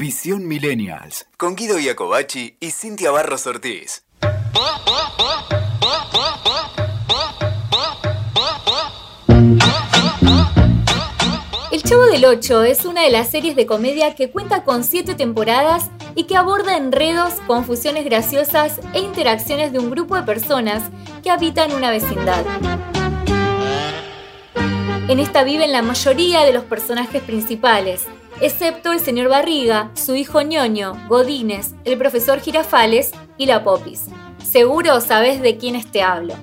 Visión Millennials. Con Guido Iacobacci y Cintia Barros Ortiz. El Chavo del Ocho es una de las series de comedia que cuenta con siete temporadas y que aborda enredos, confusiones graciosas e interacciones de un grupo de personas que habitan una vecindad. En esta viven la mayoría de los personajes principales, excepto el señor Barriga, su hijo ñoño, Godínez, el profesor Girafales y la Popis. Seguro sabes de quiénes te hablo.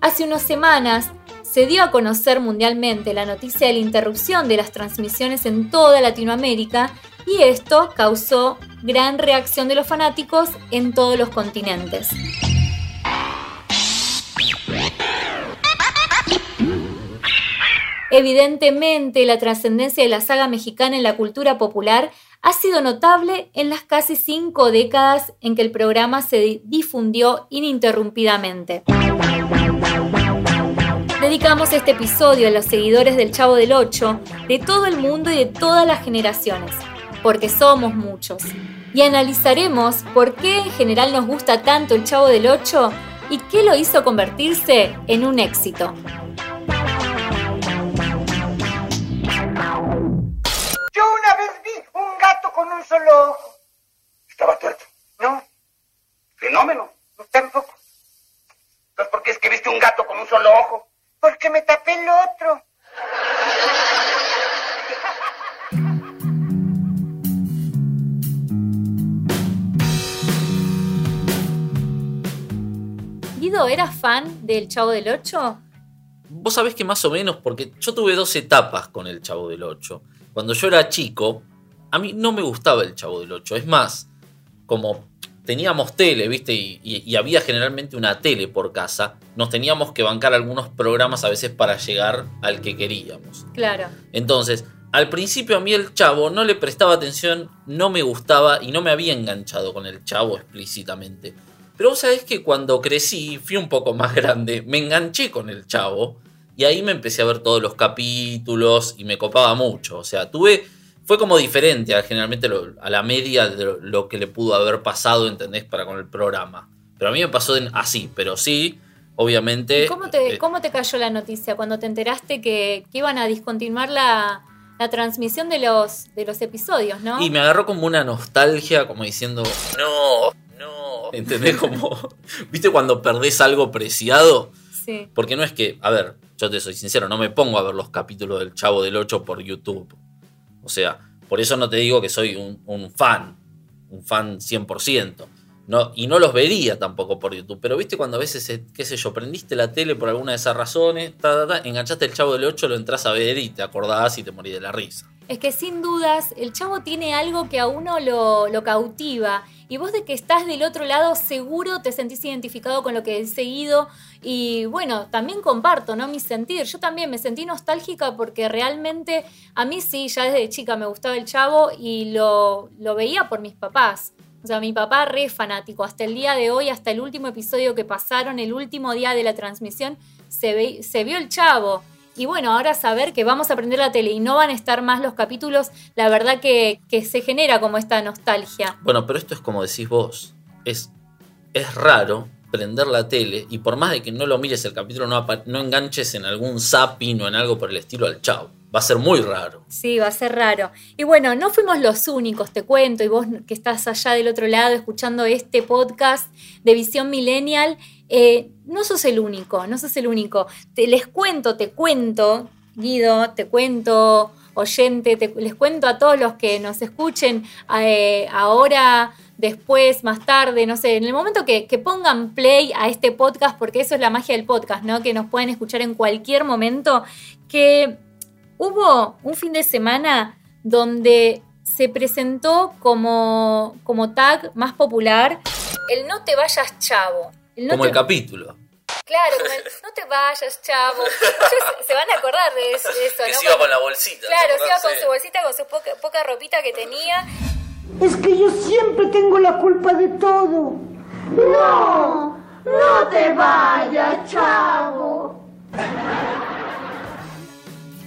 Hace unas semanas se dio a conocer mundialmente la noticia de la interrupción de las transmisiones en toda Latinoamérica y esto causó gran reacción de los fanáticos en todos los continentes. Evidentemente, la trascendencia de la saga mexicana en la cultura popular ha sido notable en las casi cinco décadas en que el programa se difundió ininterrumpidamente. Dedicamos este episodio a los seguidores del Chavo del Ocho de todo el mundo y de todas las generaciones, porque somos muchos. Y analizaremos por qué en general nos gusta tanto el Chavo del Ocho y qué lo hizo convertirse en un éxito. Yo una vez vi un gato con un solo ojo. Estaba tuerto. No, Fenómeno. tampoco. Entonces, ¿por qué es que viste un gato con un solo ojo? Porque me tapé el otro. Guido, ¿eras fan del Chavo del Ocho? Vos sabés que más o menos, porque yo tuve dos etapas con el Chavo del 8. Cuando yo era chico, a mí no me gustaba el Chavo del 8. Es más, como teníamos tele, ¿viste? Y, y- y había generalmente una tele por casa, nos teníamos que bancar algunos programas a veces para llegar al que queríamos. Claro. Entonces, al principio a mí el chavo no le prestaba atención, no me gustaba y no me había enganchado con el chavo explícitamente. Pero vos sabés que cuando crecí, fui un poco más grande, me enganché con el chavo y ahí me empecé a ver todos los capítulos y me copaba mucho. O sea, tuve. Fue como diferente a generalmente lo- a la media de lo, lo que le pudo haber pasado, ¿entendés? Para con el programa. Pero a mí me pasó así, pero sí, obviamente. ¿Y ¿Cómo te, eh, cómo te cayó la noticia cuando te enteraste que, que iban a discontinuar la, la transmisión de los, de los episodios, no? Y me agarró como una nostalgia, como diciendo, no, no. ¿Entendés? Como, ¿viste cuando perdés algo preciado? Sí. Porque no es que, a ver, yo te soy sincero, no me pongo a ver los capítulos del Chavo del 8 por YouTube. O sea, por eso no te digo que soy un, fan, un fan 100%. No, y no los vería tampoco por YouTube. Pero viste cuando a veces, eh, qué sé yo, prendiste la tele por alguna de esas razones, enganchaste el Chavo del 8, lo entras a ver y te acordás y te morís de la risa. Es que sin dudas el chavo tiene algo que a uno lo, lo cautiva. Y vos de que estás del otro lado seguro te sentís identificado con lo que he seguido. Y bueno, también comparto, ¿no? Mi sentir. Yo también me sentí nostálgica porque realmente a mí sí, ya desde chica me gustaba el chavo y lo, lo veía por mis papás. O sea, mi papá re fanático. Hasta el día de hoy, hasta el último episodio que pasaron, el último día de la transmisión, se, ve- se vio el chavo. Y bueno, ahora saber que vamos a prender la tele y no van a estar más los capítulos, la verdad que, que se genera como esta nostalgia. Bueno, pero esto es como decís vos. Es, es raro prender la tele y por más de que no lo mires el capítulo, no, no enganches en algún zapping o en algo por el estilo al chavo. Va a ser muy raro. Sí, va a ser raro. Y bueno, no fuimos los únicos, te cuento, y vos que estás allá del otro lado escuchando este podcast de Visión Millennial, eh, no sos el único, no sos el único. Te, les cuento, te cuento, Guido, te cuento, oyente, te- les cuento a todos los que nos escuchen eh, ahora, después, más tarde, no sé, en el momento que, que pongan play a este podcast, porque eso es la magia del podcast, ¿no? Que nos pueden escuchar en cualquier momento, que hubo un fin de semana donde se presentó como, como tag más popular el no te vayas chavo. El no como te- el capítulo. Claro, como el no te vayas chavo. Ustedes se van a acordar de eso, de eso, Que ¿no? se iba con la bolsita. Claro, ¿te se iba con su bolsita, con su poca, poca ropita que tenía. Es que yo siempre tengo la culpa de todo. No, no te vayas, chavo.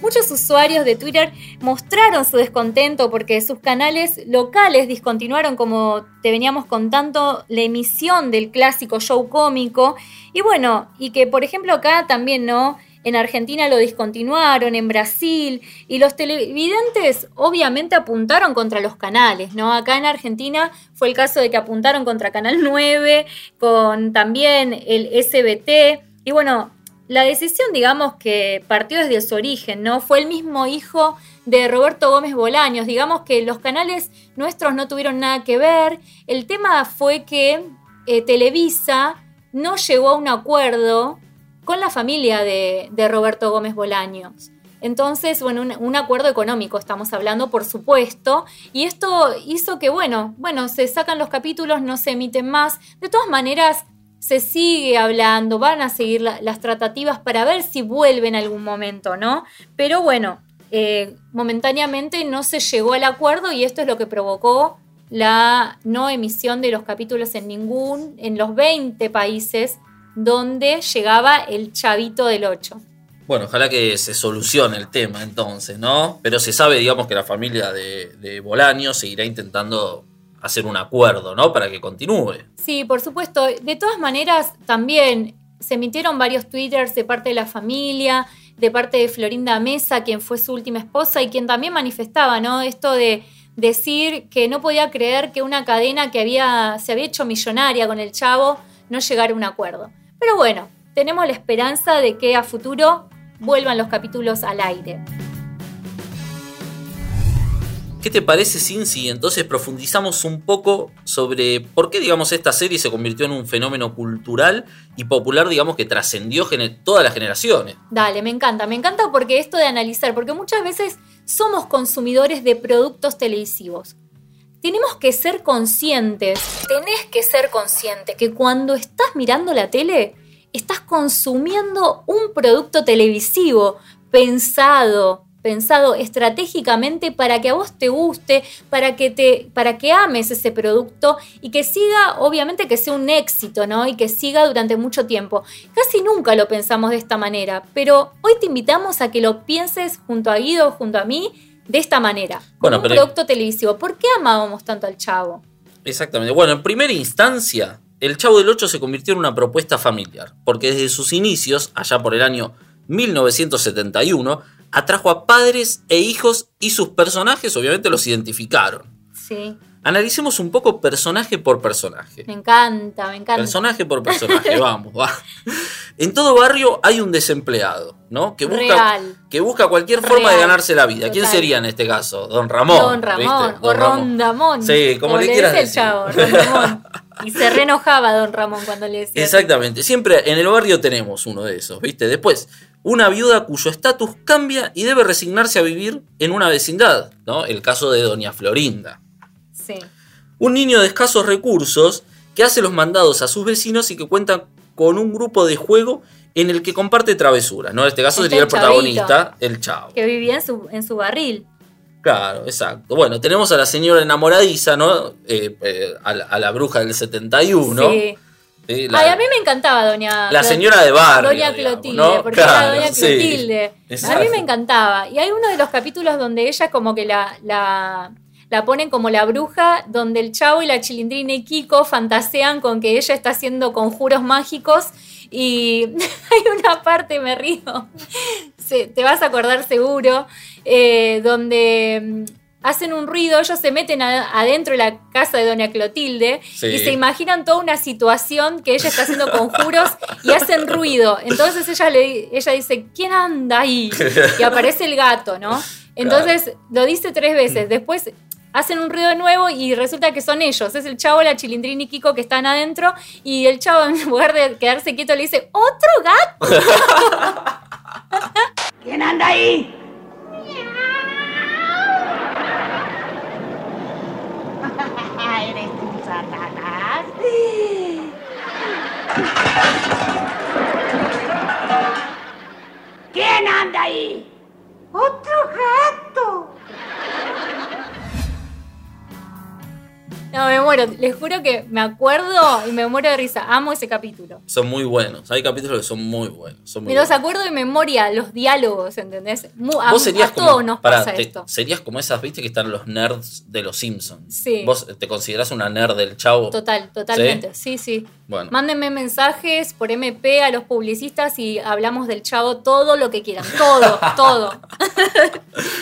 Muchos usuarios de Twitter mostraron su descontento porque sus canales locales discontinuaron, como te veníamos contando, la emisión del clásico show cómico. Y bueno, y que por ejemplo acá también, ¿no? En Argentina lo discontinuaron, en Brasil, y los televidentes obviamente apuntaron contra los canales, ¿no? Acá en Argentina fue el caso de que apuntaron contra Canal 9, con también el SBT, y bueno, la decisión, digamos, que partió desde su origen, ¿no? Fue el mismo hijo de Roberto Gómez Bolaños, digamos que los canales nuestros no tuvieron nada que ver, el tema fue que eh, Televisa no llegó a un acuerdo con la familia de, Roberto Gómez Bolaños. Entonces, bueno, un, un, acuerdo económico estamos hablando, por supuesto, y esto hizo que, bueno, bueno, se sacan los capítulos, no se emiten más. De todas maneras, se sigue hablando, van a seguir la, las tratativas para ver si vuelve en algún momento, ¿no? Pero bueno, eh, momentáneamente no se llegó al acuerdo y esto es lo que provocó la no emisión de los capítulos en ningún, en los 20 países donde llegaba el chavito del 8. Bueno, ojalá que se solucione el tema entonces, ¿no? Pero se sabe, digamos, que la familia de, de Bolaño seguirá intentando hacer un acuerdo, ¿no? Para que continúe. Sí, por supuesto. De todas maneras, también se emitieron varios twitters de parte de la familia, de parte de Florinda Mesa, quien fue su última esposa y quien también manifestaba, ¿no? Esto de decir que no podía creer que una cadena que había, se había hecho millonaria con el chavo no llegara a un acuerdo. Pero bueno, tenemos la esperanza de que a futuro vuelvan los capítulos al aire. ¿Qué te parece, Cincy? Entonces profundizamos un poco sobre por qué, digamos, esta serie se convirtió en un fenómeno cultural y popular, digamos, que trascendió todas las generaciones. Dale, me encanta, me encanta porque esto de analizar, porque muchas veces somos consumidores de productos televisivos. Tenemos que ser conscientes, tenés que ser consciente que cuando estás mirando la tele, estás consumiendo un producto televisivo pensado, pensado estratégicamente para que a vos te guste, para que te para que ames ese producto y que siga, obviamente que sea un éxito, ¿no? Y que siga durante mucho tiempo. Casi nunca lo pensamos de esta manera, pero hoy te invitamos a que lo pienses junto a Guido, junto a mí, de esta manera. Bueno, un pero- producto televisivo. ¿Por qué amábamos tanto al chavo? Exactamente. Bueno, en primera instancia, El Chavo del Ocho se convirtió en una propuesta familiar, porque desde sus inicios, allá por el año 1971, atrajo a padres e hijos y sus personajes obviamente los identificaron. Sí, Analicemos un poco personaje por personaje. me encanta, me encanta. Personaje por personaje, vamos, va. En todo barrio hay un desempleado, ¿no? Que busca, Real. que busca cualquier forma de ganarse la vida. ¿Quién sería en este caso? Don Ramón. Don Ramón, ¿viste? o Don Ramón. Rondamón. Sí, como le le quieras decía el decir. chavo, Rondamón. Y se reenojaba Don Ramón cuando le decía. Exactamente. Siempre en el barrio tenemos uno de esos, ¿viste? Después, una viuda cuyo estatus cambia y debe resignarse a vivir en una vecindad, ¿no? El caso de Doña Florinda. Sí. Un niño de escasos recursos que hace los mandados a sus vecinos y que cuenta con un grupo de juego en el que comparte travesuras, ¿no? En este caso sería el protagonista, el chavo. Que vivía en su, en su barril. Claro, exacto. Bueno, tenemos a la señora enamoradiza, ¿no? Eh, eh, a, la, a la bruja del 71. Sí. La- Ay, a mí me encantaba Doña. La señora de barrio, Doña digamos, Clotilde, ¿no? porque Claro, era Doña sí. Clotilde. A mí me encantaba. Y hay uno de los capítulos donde ella como que la, la, la ponen como la bruja, donde el chavo y la chilindrina y Kiko fantasean con que ella está haciendo conjuros mágicos. Y hay una parte, me río, te vas a acordar seguro, eh, donde hacen un ruido, ellos se meten a- adentro de la casa de Doña Clotilde Sí. y se imaginan toda una situación que ella está haciendo conjuros y hacen ruido. Entonces ella, le, ella dice, ¿quién anda ahí? Y aparece el gato, ¿no? Entonces lo dice tres veces. Después hacen un ruido de nuevo y resulta que son ellos. Es el chavo, la chilindrina y Kiko que están adentro y el chavo en lugar de quedarse quieto le dice, ¡otro gato! ¿Quién anda ahí? ¿Quién anda ahí? ¡Otro gato! No, me muero. Les juro que me acuerdo y me muero de risa. Amo ese capítulo. Son muy buenos. Hay capítulos que son muy buenos. Son muy Me los acuerdo de memoria, los diálogos, ¿entendés? Mu- A, Vos serías a como, todos nos pará, pasa te- esto. serías como esas, viste, que están los nerds de los Simpsons. Sí. ¿Vos te considerás una nerd del chavo? Total, totalmente. Sí, sí. Bueno. Mándenme mensajes por MP a los publicistas y hablamos del chavo todo lo que quieran. Todo, todo.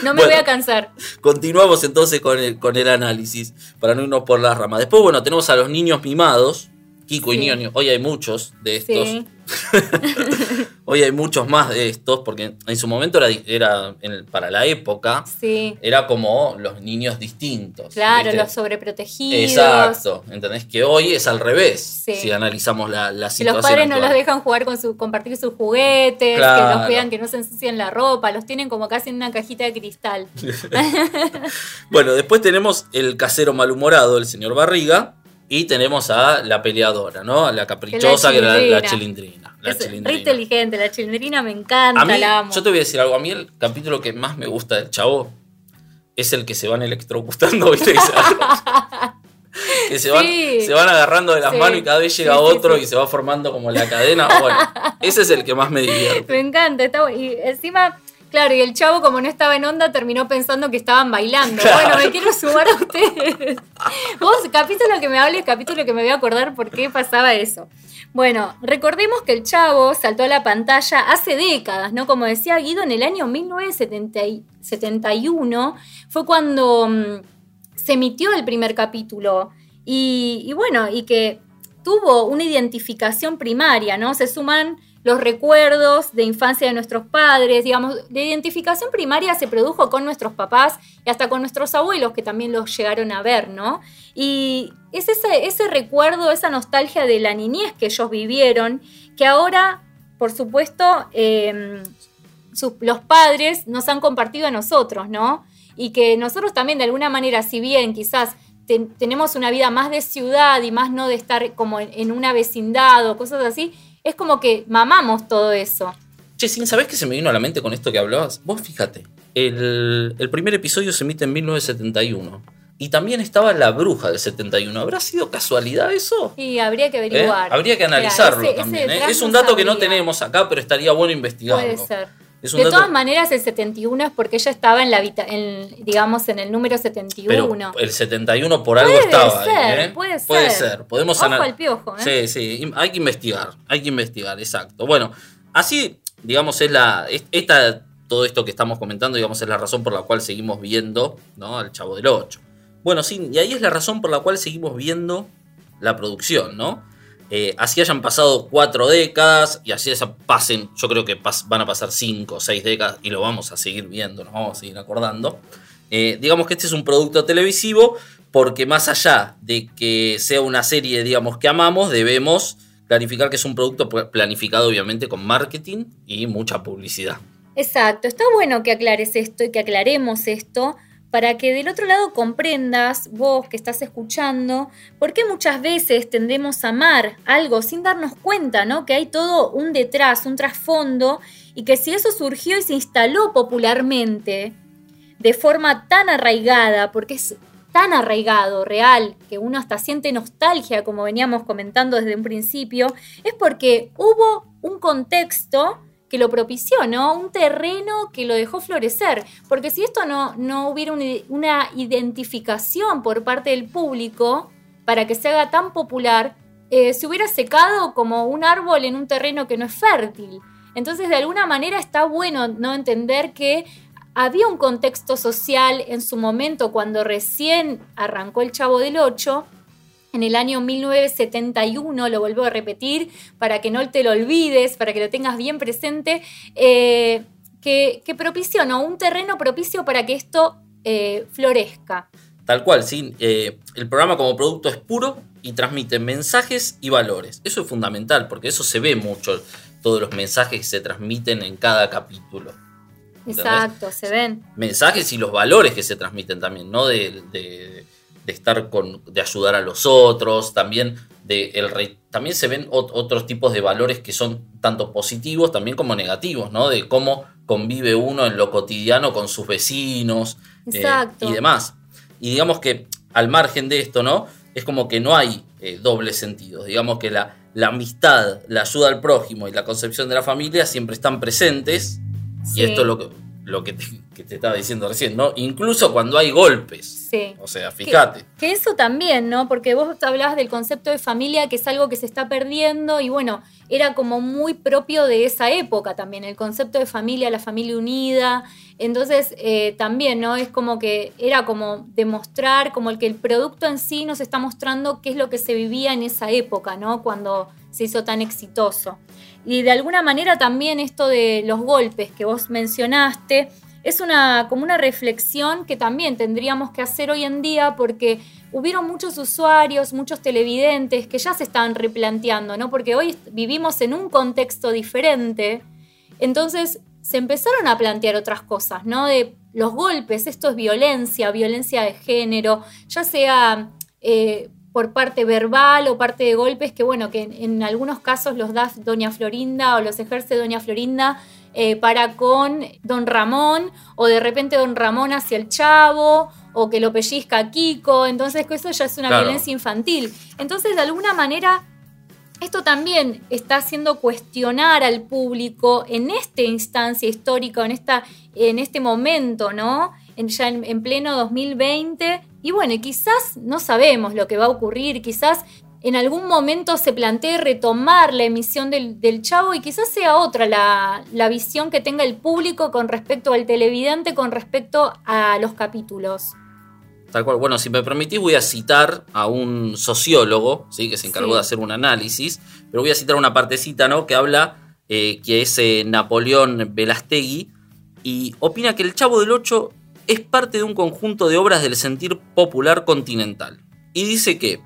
no me Bueno. voy a cansar. Continuamos entonces con el, con el análisis, para no irnos por las ramas. Después, bueno, tenemos a los niños mimados, Kiko y. Ñoño. Hoy hay muchos de estos. Sí. Hoy hay muchos más de estos, porque en su momento era, era en el- para la época, Sí. era como los niños distintos. Claro, ¿viste? los sobreprotegidos. Exacto, ¿entendés? Que hoy es al revés, Sí. si analizamos la, la situación. los padres no los dejan jugar con su, compartir sus juguetes, que los cuidan que no se ensucien la ropa, los tienen como casi en una cajita de cristal. Bueno, después tenemos el casero malhumorado, el señor Barriga, y tenemos a la peleadora, ¿no? A la caprichosa, que era la, la chilindrina. La Es re chilindrina. inteligente, la chilindrina me encanta, mí, la amo. yo te voy a decir algo, a mí el capítulo que más me gusta del chavo es el que se van electrocutando, ¿viste? Que se, van, Sí. se van agarrando de las Sí. manos y cada vez llega Sí, otro y se va formando como la cadena. Bueno, ese es el que más me divierte. Me encanta, está bu- Y encima, claro, y el chavo, como no estaba en onda, terminó pensando que estaban bailando. Claro. Bueno, me quiero sumar a ustedes. Vos, capítulo que me hables, capítulo que me voy a acordar por qué pasaba eso. Bueno, recordemos que el chavo saltó a la pantalla hace décadas, ¿no? Como decía Guido, en el año 1971 fue cuando mm, se emitió el primer capítulo. Y, y bueno, y que tuvo una identificación primaria, ¿no? Se suman los recuerdos de infancia de nuestros padres, digamos, la identificación primaria se produjo con nuestros papás y hasta con nuestros abuelos que también los llegaron a ver, ¿no? Y es ese, ese recuerdo, esa nostalgia de la niñez que ellos vivieron, que ahora, por supuesto, sus- los padres nos han compartido a nosotros, ¿no? Y que nosotros también de alguna manera, si bien quizás ten- tenemos una vida más de ciudad y más no de estar como en, en una vecindad o cosas así, es como que mamamos todo eso. Che, Sin, ¿sabés qué se me vino a la mente con esto que hablabas? Vos fíjate, el, el primer episodio se emite en 1971 y también estaba La Bruja del 71. ¿Habrá sido casualidad eso? Y habría que ¿Eh? averiguar. Habría que analizarlo ese también. ¿eh? Es un dato que no tenemos acá, pero estaría bueno investigarlo. Puede ser. Es un De dato- todas maneras, el 71 es porque ella estaba en la en, digamos, en el número 71. Pero el 71 por algo Puede estaba ser, ahí, ¿eh? puede Puede ser. ser. Podemos Ojo al piojo, ¿eh? Sí, sí. Hay que investigar. Hay que investigar, exacto. Bueno, así, digamos, es la. es- Esta, todo esto que estamos comentando, digamos, es la razón por la cual seguimos viendo, ¿no? Al Chavo del 8. Bueno, sí, y ahí es la razón por la cual seguimos viendo la producción, ¿no? Eh, así hayan pasado cuatro décadas y así pasen, yo creo que van a pasar cinco o seis décadas y lo vamos a seguir viendo, nos vamos a seguir acordando. Eh, digamos que este es un producto televisivo porque más allá de que sea una serie, digamos, que amamos, debemos clarificar que es un producto pl- planificado obviamente con marketing y mucha publicidad. Exacto, está bueno que aclares esto y que aclaremos esto para que del otro lado comprendas, vos que estás escuchando, por qué muchas veces tendemos a amar algo sin darnos cuenta, ¿no? Que hay todo un detrás, un trasfondo, y que si eso surgió y se instaló popularmente de forma tan arraigada, porque es tan arraigado, real, que uno hasta siente nostalgia, como veníamos comentando desde un principio, es porque hubo un contexto que lo propició, ¿no? Un terreno que lo dejó florecer. Porque si esto no, no hubiera una, identificación por parte del público para que se haga tan popular, eh, se hubiera secado como un árbol en un terreno que no es fértil. Entonces, de alguna manera está bueno no entender que había un contexto social en su momento cuando recién arrancó el Chavo del Ocho, en el año 1971, lo vuelvo a repetir para que no te lo olvides, para que lo tengas bien presente, eh, que, que propició, ¿no? Un terreno propicio para que esto eh, florezca. Tal cual, sí. eh, el programa como producto es puro y transmite mensajes y valores. Eso es fundamental porque eso se ve mucho, todos los mensajes que se transmiten en cada capítulo. Exacto, se ven. mensajes y los valores que se transmiten también, ¿no? De, de- de estar con, de ayudar a los otros, también de el re- también se ven ot- otros tipos de valores que son tanto positivos también como negativos, ¿no? De cómo convive uno en lo cotidiano con sus vecinos eh, y demás. Y digamos que al margen de esto, ¿no? es como que no hay eh, doble sentido. Digamos que la, la amistad, la ayuda al prójimo y la concepción de la familia siempre están presentes. Sí. Y esto es lo que, lo que te, que te estaba diciendo recién, ¿no? Incluso cuando hay golpes. Sí. O sea, fíjate. Que, que eso también, ¿no? Porque vos hablabas del concepto de familia, que es algo que se está perdiendo y bueno, era como muy propio de esa época también, el concepto de familia, la familia unida. Entonces, eh, también, ¿no? Es como que era como demostrar, como el que el producto en sí nos está mostrando qué es lo que se vivía en esa época, ¿no? Cuando se hizo tan exitoso. Y de alguna manera también esto de los golpes que vos mencionaste, es una, como una reflexión que también tendríamos que hacer hoy en día porque hubieron muchos usuarios, muchos televidentes que ya se estaban replanteando, ¿no? Porque hoy vivimos en un contexto diferente, entonces se empezaron a plantear otras cosas, ¿no? De los golpes, esto es violencia, violencia de género, ya sea eh, por parte verbal o parte de golpes que, bueno, que en, en algunos casos los da Doña Florinda o los ejerce Doña Florinda eh, para con don Ramón, o de repente don Ramón hacia el chavo, o que lo pellizca a Kiko, entonces eso ya es una Claro. violencia infantil. Entonces, de alguna manera, esto también está haciendo cuestionar al público en esta instancia histórica, en, esta, en este momento, ¿no? En, ya en, en pleno 2020. Y bueno, quizás no sabemos lo que va a ocurrir, quizás en algún momento se plantee retomar la emisión del, del Chavo y quizás sea otra la, la visión que tenga el público con respecto al televidente, con respecto a los capítulos. Tal cual. Bueno, si me permitís, voy a citar a un sociólogo, ¿sí? que se encargó Sí. de hacer un análisis, pero voy a citar una partecita, ¿no? Que habla, eh, que es eh, Napoleón Velastegui, y opina que El Chavo del Ocho es parte de un conjunto de obras del sentir popular continental. Y dice que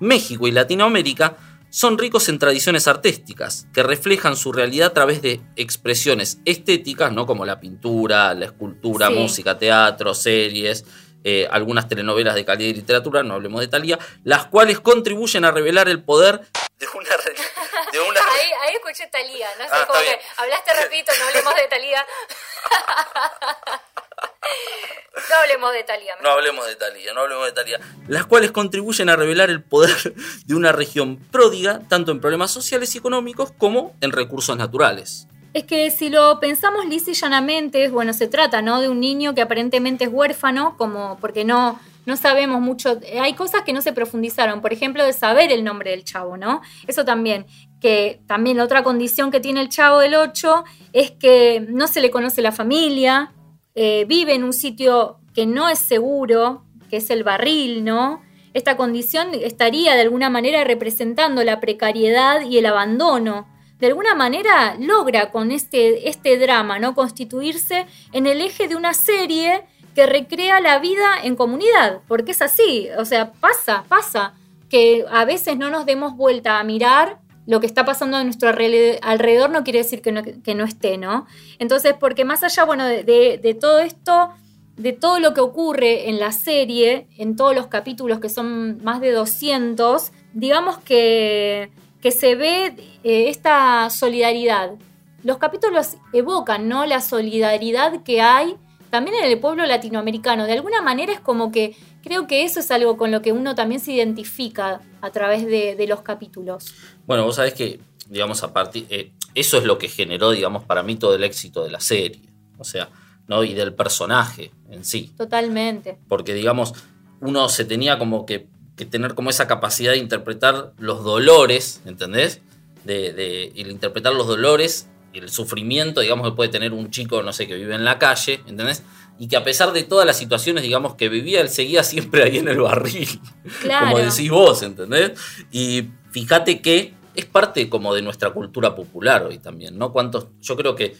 México y Latinoamérica son ricos en tradiciones artísticas que reflejan su realidad a través de expresiones estéticas, ¿no? como la pintura, la escultura, Sí. música, teatro, series, eh, algunas telenovelas de calidad y literatura, no hablemos de Talía, las cuales contribuyen a revelar el poder de una, de una Ahí, ahí escuché Talía, no sé, Ah, está que hablaste repito, no hablemos de Talía. no hablemos de Talía. No hablemos de Talía, no hablemos de Talía. Las cuales contribuyen a revelar el poder de una región pródiga, tanto en problemas sociales y económicos como en recursos naturales. Es que si lo pensamos lisa y llanamente, bueno, se trata, ¿no? De un niño que aparentemente es huérfano, como porque no, no sabemos mucho. eh, Hay cosas que no se profundizaron, por ejemplo, de saber el nombre del chavo, ¿no? Eso también. Que también la otra condición que tiene el chavo del 8 es que no se le conoce la familia, eh, vive en un sitio que no es seguro, que es el barril, ¿no? Esta condición estaría de alguna manera representando la precariedad y el abandono. De alguna manera logra con este, este drama, ¿no? Constituirse en el eje de una serie que recrea la vida en comunidad, porque es así, o sea, pasa, pasa, que a veces no nos demos vuelta a mirar lo que está pasando a nuestro alre- alrededor no quiere decir que no, que no esté, ¿no? Entonces, porque más allá, bueno, de todo esto, de todo lo que ocurre en la serie, en todos los capítulos que son más de 200, digamos que, que se ve eh, esta solidaridad. Los capítulos evocan, ¿no? La solidaridad que hay también en el pueblo latinoamericano. De alguna manera es como que creo que eso es algo con lo que uno también se identifica a través de, de los capítulos. Bueno, vos sabés que, digamos, a partir. eh, eso es lo que generó, digamos, para mí todo el éxito de la serie. O sea, ¿no? Y del personaje en sí. Totalmente. Porque, digamos, uno se tenía como que, que tener como esa capacidad de interpretar los dolores, ¿entendés? De, de el interpretar los dolores, el sufrimiento, digamos, que puede tener un chico, no sé, que vive en la calle, ¿entendés? Y que a pesar de todas las situaciones, digamos, que vivía, él seguía siempre ahí en el barril. Claro. Como decís vos, ¿entendés? Y fíjate que es parte como de nuestra cultura popular hoy también, ¿no? Cuántos, yo creo que,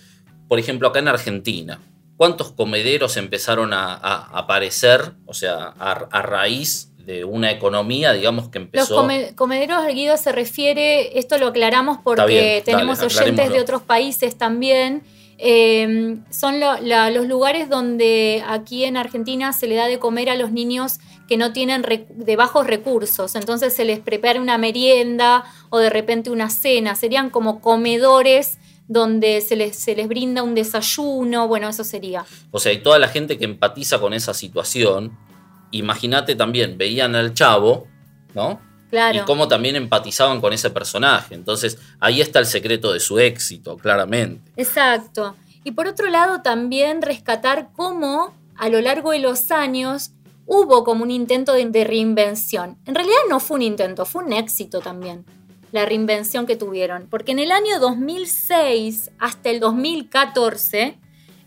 por ejemplo, acá en Argentina, ¿cuántos comederos empezaron a, a aparecer, o sea, a, a raíz de una economía, digamos, que Los empezó... come- comederos Guido se refiere, esto lo aclaramos porque bien, tenemos dale, oyentes de otros países también. Eh, son lo- la- los lugares donde aquí en Argentina se le da de comer a los niños que no tienen de bajos recursos. Entonces se les prepara una merienda o de repente una cena. Serían como comedores donde se les, se les brinda un desayuno. Bueno, eso sería. O sea, y toda la gente que empatiza con esa situación, imagínate también, veían al chavo ¿no? Claro. Y cómo también empatizaban con ese personaje. Entonces, ahí está el secreto de su éxito, claramente. Exacto. Y por otro lado, también rescatar cómo a lo largo de los años hubo como un intento de, de reinvención. En realidad no fue un intento, fue un éxito también la reinvención que tuvieron. Porque en el año 2006 hasta el 2014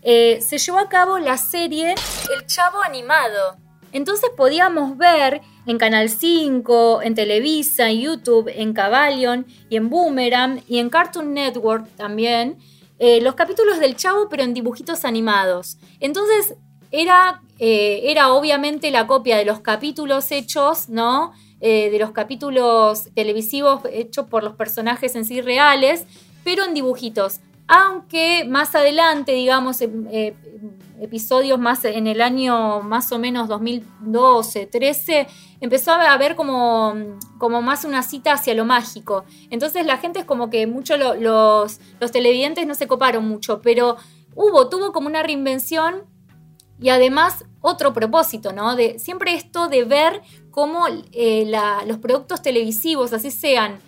eh, se llevó a cabo la serie El Chavo Animado. Entonces podíamos ver en Canal 5, en Televisa, en YouTube, en Caballon y en Boomerang y en Cartoon Network también eh, los capítulos del Chavo pero en dibujitos animados. Entonces era, eh, era obviamente la copia de los capítulos hechos, ¿no? Eh, de los capítulos televisivos hechos por los personajes en sí reales, pero en dibujitos. Aunque más adelante, digamos, eh, episodios más en el año más o menos 2012, 13, empezó a haber como, como más una cita hacia lo mágico. Entonces la gente es como que mucho lo- los, los televidentes no se coparon mucho, pero hubo, tuvo como una reinvención y además otro propósito, ¿no? De siempre esto de ver cómo eh, la- los productos televisivos, así sean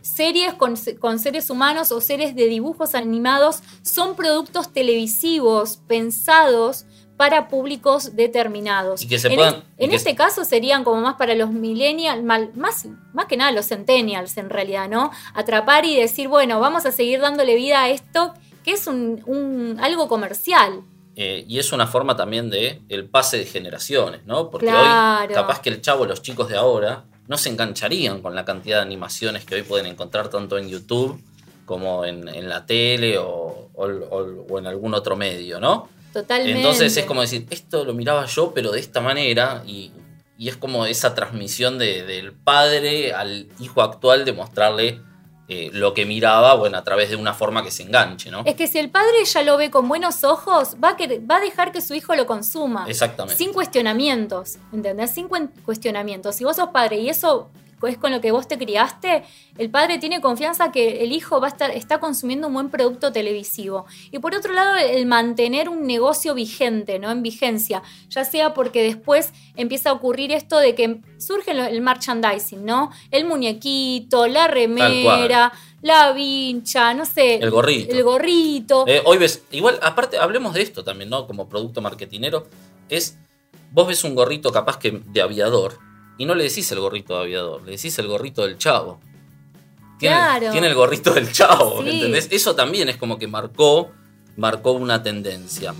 series con, con seres humanos o series de dibujos animados, son productos televisivos pensados para públicos determinados. Y que se en puedan- es- en que- este caso serían como más para los millennials, más, más que nada los centennials en realidad, ¿no? Atrapar y decir, bueno, vamos a seguir dándole vida a esto que es un, un- algo comercial. Eh, y es una forma también de el pase de generaciones, ¿no? Porque Claro. hoy, capaz que el chavo, los chicos de ahora, no se engancharían con la cantidad de animaciones que hoy pueden encontrar tanto en YouTube como en, en la tele o, o- o- o en algún otro medio, ¿no? Totalmente. Entonces es como decir, esto lo miraba yo, pero de esta manera, y, y es como esa transmisión de- del padre al hijo actual de mostrarle eh, lo que miraba, bueno, a través de una forma que se enganche, ¿no? Es que si el padre ya lo ve con buenos ojos, va a, querer- va a dejar que su hijo lo consuma. Exactamente. Sin cuestionamientos, ¿entendés? Sin cuestionamientos. Si vos sos padre y eso es con lo que vos te criaste, el padre tiene confianza que el hijo va a estar, está consumiendo un buen producto televisivo. Y por otro lado, el mantener un negocio vigente, ¿no? En vigencia. Ya sea porque después empieza a ocurrir esto de que surge el merchandising, ¿no? El muñequito, la remera, la vincha, no sé. El gorrito. El gorrito. Eh, hoy ves, igual, aparte, hablemos de esto también, ¿no? Como producto marketinero, es, vos ves un gorrito capaz que de aviador y no le decís el gorrito de aviador, le decís el gorrito del chavo. Tiene, Claro. tiene el gorrito del chavo, Sí. ¿entendés? Eso también es como que marcó, marcó una tendencia.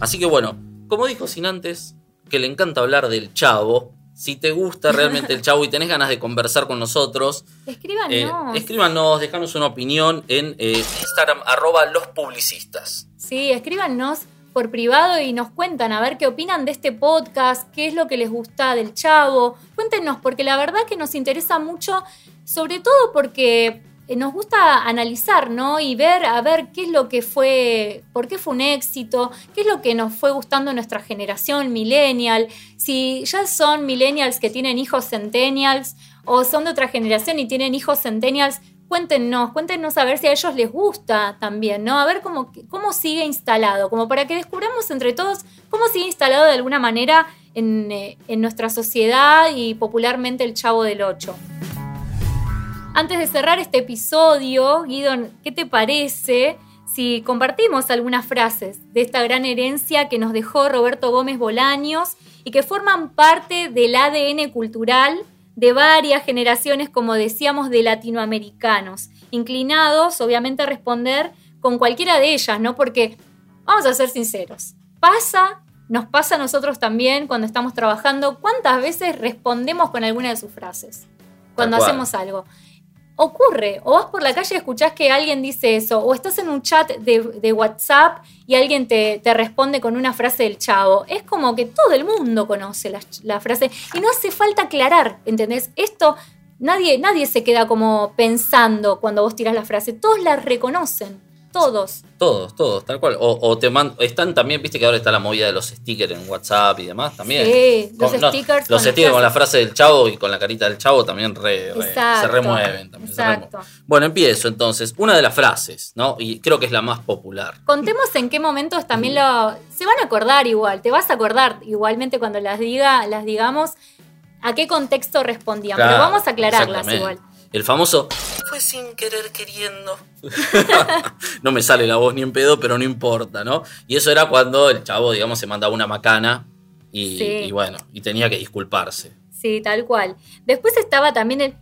Así que bueno, como dijo sin antes, que le encanta hablar del chavo, si te gusta realmente el chavo y tenés ganas de conversar con nosotros, Escríbanos. eh, escríbanos, dejanos una opinión en eh, Instagram, arroba los publicistas. Sí, escríbanos por privado y nos cuentan a ver qué opinan de este podcast, qué es lo que les gusta del chavo. Cuéntenos, porque la verdad que nos interesa mucho, sobre todo porque eh, nos gusta analizar, ¿no? Y ver, a ver qué es lo que fue, por qué fue un éxito, qué es lo que nos fue gustando nuestra generación millennial, si ya son millennials que tienen hijos centennials o son de otra generación y tienen hijos centennials, cuéntenos, cuéntenos a ver si a ellos les gusta también, ¿no? A ver cómo, cómo sigue instalado, como para que descubramos entre todos cómo sigue instalado de alguna manera en, eh, en nuestra sociedad y popularmente el Chavo del Ocho. Antes de cerrar este episodio, Guido, ¿qué te parece si compartimos algunas frases de esta gran herencia que nos dejó Roberto Gómez Bolaños y que forman parte del ADN cultural de varias generaciones, como decíamos, de latinoamericanos, inclinados obviamente a responder con cualquiera de ellas, ¿no? Porque, vamos a ser sinceros, pasa, nos pasa a nosotros también cuando estamos trabajando, ¿cuántas veces respondemos con alguna de sus frases? Cuando hacemos algo. Ocurre, o vas por la calle y escuchás que alguien dice eso, o estás en un chat de, de WhatsApp y alguien te, te responde con una frase del chavo. Es como que todo el mundo conoce la, la frase y no hace falta aclarar, ¿entendés? Esto nadie, nadie se queda como pensando cuando vos tirás la frase, todos la reconocen, todos. Todos, todos, tal cual. O, o te man- están también, viste que ahora está la movida de los stickers en WhatsApp y demás también. Sí, los no, stickers los con stickers con la frase del chavo y con la carita del chavo también re- re- Exacto, se remueven. También, se exacto. remueven. Bueno, empiezo entonces. Una de las frases, ¿no? Y creo que es la más popular. Contemos en qué momentos también lo. Se van a acordar igual, te vas a acordar igualmente cuando las diga, las digamos. a qué contexto respondían. Pero vamos a aclararlas igual. El famoso fue sin querer queriendo. no me sale la voz ni en pedo, pero no importa, ¿no? Y eso era cuando el chavo, digamos, se mandaba una macana y, Sí. y bueno, y tenía que disculparse. Sí, tal cual. Después estaba también el...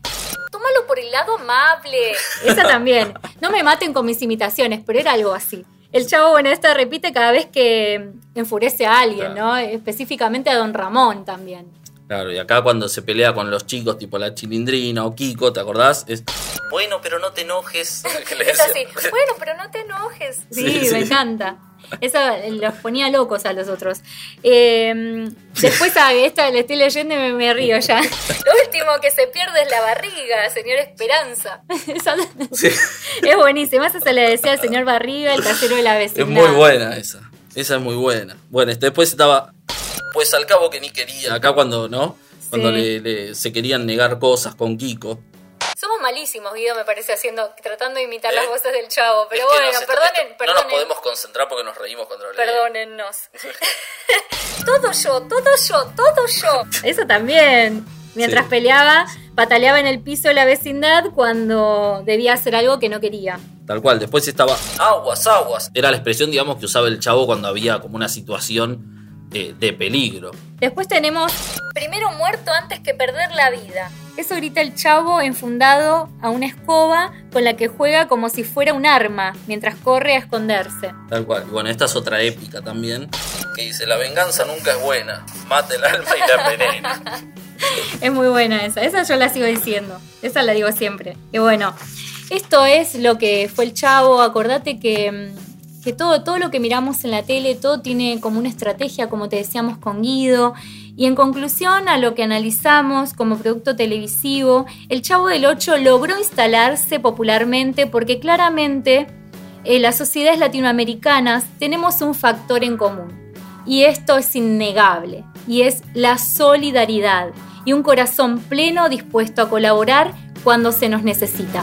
Tómalo por el lado amable. Esa también. No me maten con mis imitaciones, pero era algo así. El chavo, bueno, esta repite cada vez que enfurece a alguien, Claro. ¿no? Específicamente a don Ramón también. Claro, y acá cuando se pelea con los chicos, tipo la chilindrina o Kiko, ¿te acordás? Es. Bueno, pero no te enojes. Es así. Bueno, pero no te enojes. Sí, Sí, sí. me encanta. Eso los ponía locos a los otros. Eh, después, a esta le estoy leyendo y me, me río ya. Lo último que se pierde es la barriga, señor Esperanza. Esa- Sí. es buenísima. Esa se le decía al señor Barriga, el trasero de la Es vecindad. muy buena esa. Esa es muy buena. Bueno, este, después estaba. Pues al cabo que ni quería. Acá cuando, ¿no? Cuando le, le- se querían negar cosas con Kiko. Somos malísimos, Guido, me parece, haciendo, tratando de imitar ¿Eh? las voces del chavo. Pero bueno, nos- perdonen, No perdonen. nos podemos concentrar porque nos reímos cuando. Perdónennos. todo yo, todo yo, todo yo. Eso también. Mientras Sí. peleaba, pataleaba en el piso de la vecindad cuando debía hacer algo que no quería. Tal cual. Después estaba aguas, aguas. Era la expresión, digamos, que usaba el chavo cuando había como una situación eh, de peligro. Después tenemos primero muerto antes que perder la vida. Eso grita el chavo enfundado a una escoba con la que juega como si fuera un arma mientras corre a esconderse. Tal cual. Y bueno, esta es otra épica también. Que dice, la venganza nunca es buena. Mata el alma y la envenena. Es muy buena esa, esa yo la sigo diciendo, esa la digo siempre. Y bueno, esto es lo que fue el chavo, acordate que, mm, que todo, todo lo que miramos en la tele, todo tiene como una estrategia, como te decíamos con Guido. Y en conclusión a lo que analizamos como producto televisivo, el Chavo del 8 logró instalarse popularmente porque claramente en las sociedades latinoamericanas tenemos un factor en común. Y esto es innegable, y es la solidaridad y un corazón pleno dispuesto a colaborar cuando se nos necesita.